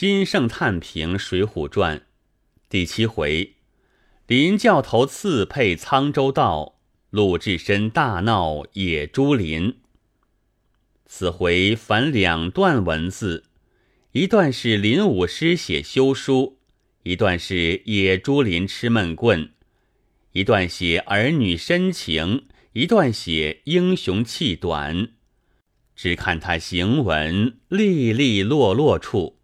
金圣叹评水浒传第七回林教头刺配沧州道鲁智深大闹野猪林。此回反两段文字一段是林武师写休书一段是野猪林吃闷棍一段写儿女深情一段写英雄气短。只看他行文利利落落处